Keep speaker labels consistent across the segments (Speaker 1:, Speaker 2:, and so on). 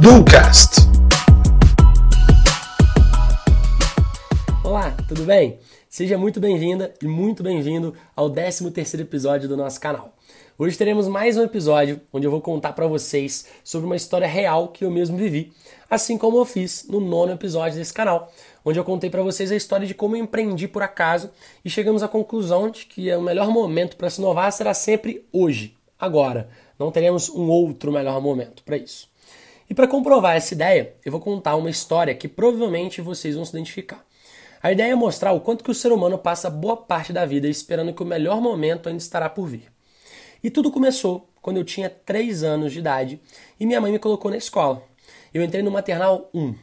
Speaker 1: Ducast.
Speaker 2: Olá, tudo bem? Seja muito bem-vinda e muito bem-vindo ao 13º episódio do nosso canal. Hoje teremos mais um episódio onde eu vou contar para vocês sobre uma história real que eu mesmo vivi, assim como eu fiz no nono episódio desse canal, onde eu contei para vocês a história de como eu empreendi por acaso e chegamos à conclusão de que o melhor momento para se inovar será sempre hoje, agora. Não teremos um outro melhor momento para isso. E para comprovar essa ideia, eu vou contar uma história que provavelmente vocês vão se identificar. A ideia é mostrar o quanto que o ser humano passa boa parte da vida esperando que o melhor momento ainda estará por vir. E tudo começou quando eu tinha 3 anos de idade e minha mãe me colocou na escola. Eu entrei no maternal 1.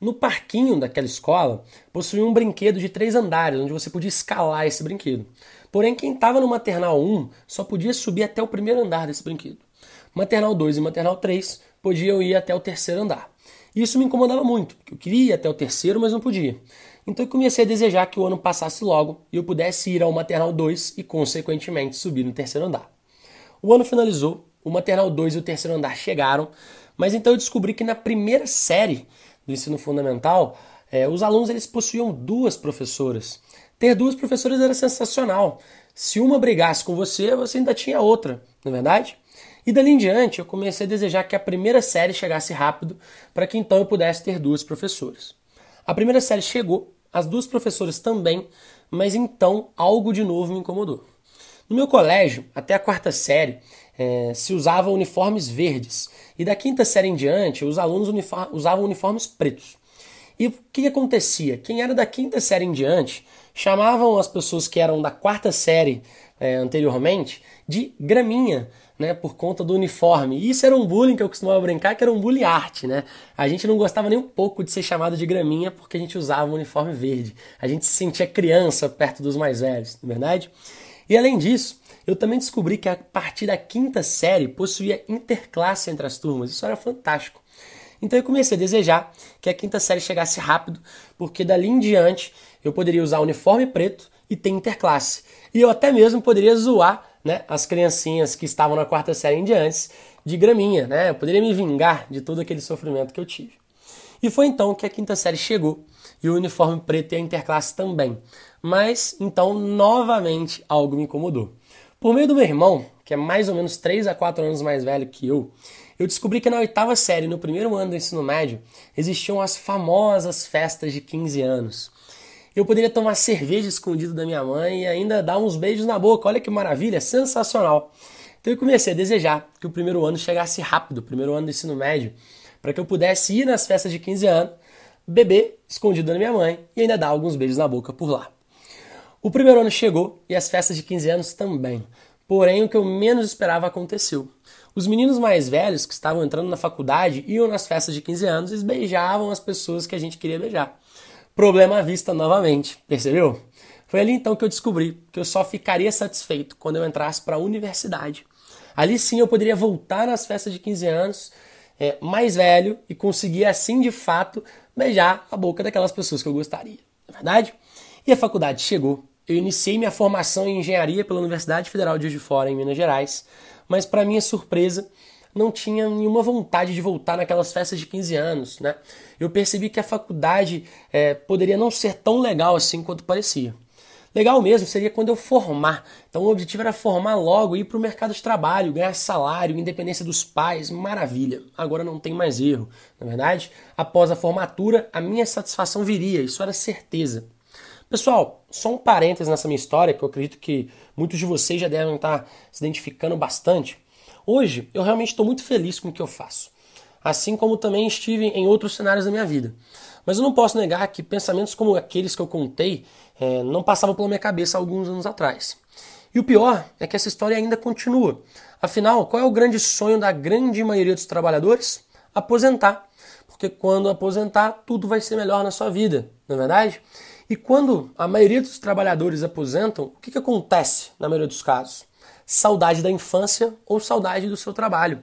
Speaker 2: No parquinho daquela escola possuía um brinquedo de três andares, onde você podia escalar esse brinquedo. Porém, quem estava no maternal 1 só podia subir até o primeiro andar desse brinquedo. Maternal 2 e maternal 3 podiam ir até o terceiro andar. Isso me incomodava muito, porque eu queria ir até o terceiro, mas não podia. Então eu comecei a desejar que o ano passasse logo e eu pudesse ir ao maternal 2 e, consequentemente, subir no terceiro andar. O ano finalizou, o maternal 2 e o terceiro andar chegaram, mas então eu descobri que na primeira série do ensino fundamental, eh, os alunos eles possuíam duas professoras. Ter duas professoras era sensacional. Se uma brigasse com você, você ainda tinha outra, não é verdade? E dali em diante eu comecei a desejar que a primeira série chegasse rápido para que então eu pudesse ter duas professoras. A primeira série chegou, as duas professoras também, mas então algo de novo me incomodou. No meu colégio, até a quarta série, é, se usavam uniformes verdes e da quinta série em diante os alunos usavam uniformes pretos. E o que acontecia? Quem era da quinta série em diante chamavam as pessoas que eram da quarta série é, anteriormente de graminha, né, por conta do uniforme. E isso era um bullying que eu costumava brincar, que era um bullying arte, né? A gente não gostava nem um pouco de ser chamado de graminha porque a gente usava um uniforme verde. A gente se sentia criança perto dos mais velhos, não é verdade? E além disso, eu também descobri que a partir da quinta série possuía interclasse entre as turmas. Isso era fantástico. Então eu comecei a desejar que a quinta série chegasse rápido, porque dali em diante eu poderia usar uniforme preto e ter interclasse. E eu até mesmo poderia zoar né, as criancinhas que estavam na quarta série em diante de graminha, né? Eu poderia me vingar de todo aquele sofrimento que eu tive. E foi então que a quinta série chegou e o uniforme preto e a interclasse também. Mas então novamente algo me incomodou. Por meio do meu irmão, que é mais ou menos 3 a 4 anos mais velho que eu, eu descobri que na oitava série, no primeiro ano do ensino médio, existiam as famosas festas de 15 anos eu poderia tomar cerveja escondido da minha mãe e ainda dar uns beijos na boca. Olha que maravilha, sensacional. Então eu comecei a desejar que o primeiro ano chegasse rápido, o primeiro ano do ensino médio, para que eu pudesse ir nas festas de 15 anos, beber escondido da minha mãe e ainda dar alguns beijos na boca por lá. O primeiro ano chegou e as festas de 15 anos também. Porém, o que eu menos esperava aconteceu. Os meninos mais velhos que estavam entrando na faculdade iam nas festas de 15 anos e beijavam as pessoas que a gente queria beijar problema à vista novamente, percebeu? Foi ali então que eu descobri que eu só ficaria satisfeito quando eu entrasse para a universidade. Ali sim eu poderia voltar nas festas de 15 anos, é, mais velho, e conseguir assim de fato beijar a boca daquelas pessoas que eu gostaria, não é verdade? E a faculdade chegou. Eu iniciei minha formação em engenharia pela Universidade Federal de Juiz de Fora, em Minas Gerais, mas para minha surpresa, não tinha nenhuma vontade de voltar naquelas festas de 15 anos, né? Eu percebi que a faculdade é, poderia não ser tão legal assim quanto parecia. Legal mesmo seria quando eu formar. Então o objetivo era formar logo, ir para o mercado de trabalho, ganhar salário, independência dos pais, maravilha. Agora não tem mais erro, na é verdade. Após a formatura, a minha satisfação viria, isso era certeza. Pessoal, só um parênteses nessa minha história, que eu acredito que muitos de vocês já devem estar se identificando bastante. Hoje, eu realmente estou muito feliz com o que eu faço, assim como também estive em outros cenários da minha vida. Mas eu não posso negar que pensamentos como aqueles que eu contei é, não passavam pela minha cabeça alguns anos atrás. E o pior é que essa história ainda continua. Afinal, qual é o grande sonho da grande maioria dos trabalhadores? Aposentar. Porque quando aposentar, tudo vai ser melhor na sua vida, não é verdade? E quando a maioria dos trabalhadores aposentam, o que, que acontece na maioria dos casos? Saudade da infância ou saudade do seu trabalho.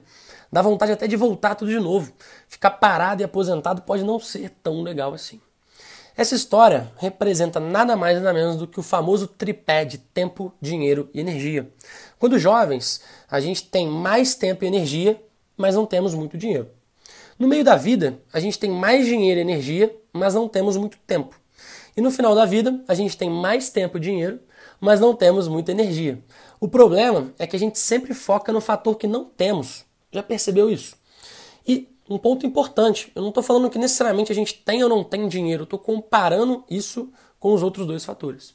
Speaker 2: Dá vontade até de voltar tudo de novo. Ficar parado e aposentado pode não ser tão legal assim. Essa história representa nada mais nada menos do que o famoso tripé de tempo, dinheiro e energia. Quando jovens, a gente tem mais tempo e energia, mas não temos muito dinheiro. No meio da vida, a gente tem mais dinheiro e energia, mas não temos muito tempo. E no final da vida, a gente tem mais tempo e dinheiro, mas não temos muita energia. O problema é que a gente sempre foca no fator que não temos. Já percebeu isso? E um ponto importante, eu não estou falando que necessariamente a gente tem ou não tem dinheiro, estou comparando isso com os outros dois fatores.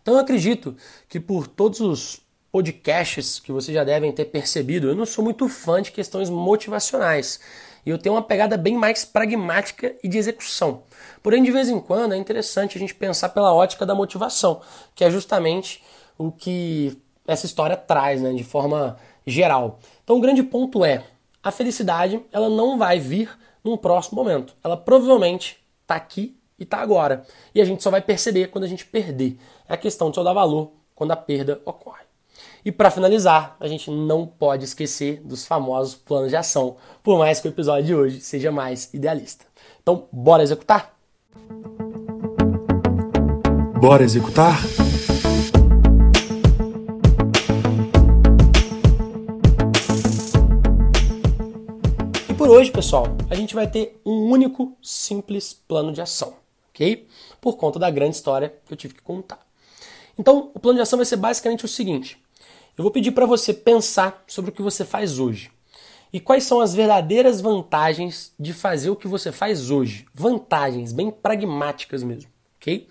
Speaker 2: Então eu acredito que por todos os podcasts que vocês já devem ter percebido, eu não sou muito fã de questões motivacionais. E eu tenho uma pegada bem mais pragmática e de execução. Porém, de vez em quando é interessante a gente pensar pela ótica da motivação, que é justamente o que essa história traz, né, de forma geral. Então, o grande ponto é: a felicidade ela não vai vir num próximo momento. Ela provavelmente está aqui e está agora. E a gente só vai perceber quando a gente perder. É a questão de só dar valor quando a perda ocorre. E para finalizar, a gente não pode esquecer dos famosos planos de ação, por mais que o episódio de hoje seja mais idealista. Então, bora executar?
Speaker 1: Bora executar?
Speaker 2: E por hoje, pessoal, a gente vai ter um único simples plano de ação, ok? Por conta da grande história que eu tive que contar. Então, o plano de ação vai ser basicamente o seguinte: eu vou pedir para você pensar sobre o que você faz hoje. E quais são as verdadeiras vantagens de fazer o que você faz hoje? Vantagens bem pragmáticas mesmo, ok?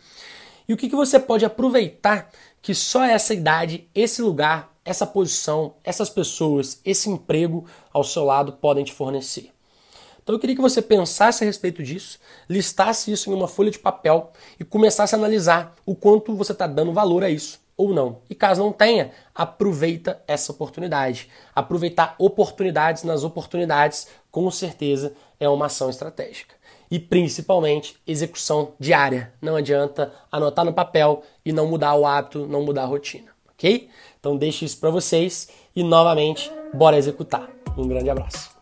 Speaker 2: E o que, que você pode aproveitar que só essa idade, esse lugar, essa posição, essas pessoas, esse emprego ao seu lado podem te fornecer. Então eu queria que você pensasse a respeito disso, listasse isso em uma folha de papel e começasse a analisar o quanto você está dando valor a isso ou não. E caso não tenha, aproveita essa oportunidade. Aproveitar oportunidades nas oportunidades, com certeza, é uma ação estratégica. E principalmente execução diária. Não adianta anotar no papel e não mudar o hábito, não mudar a rotina, ok? Então deixo isso para vocês e novamente, bora executar. Um grande abraço.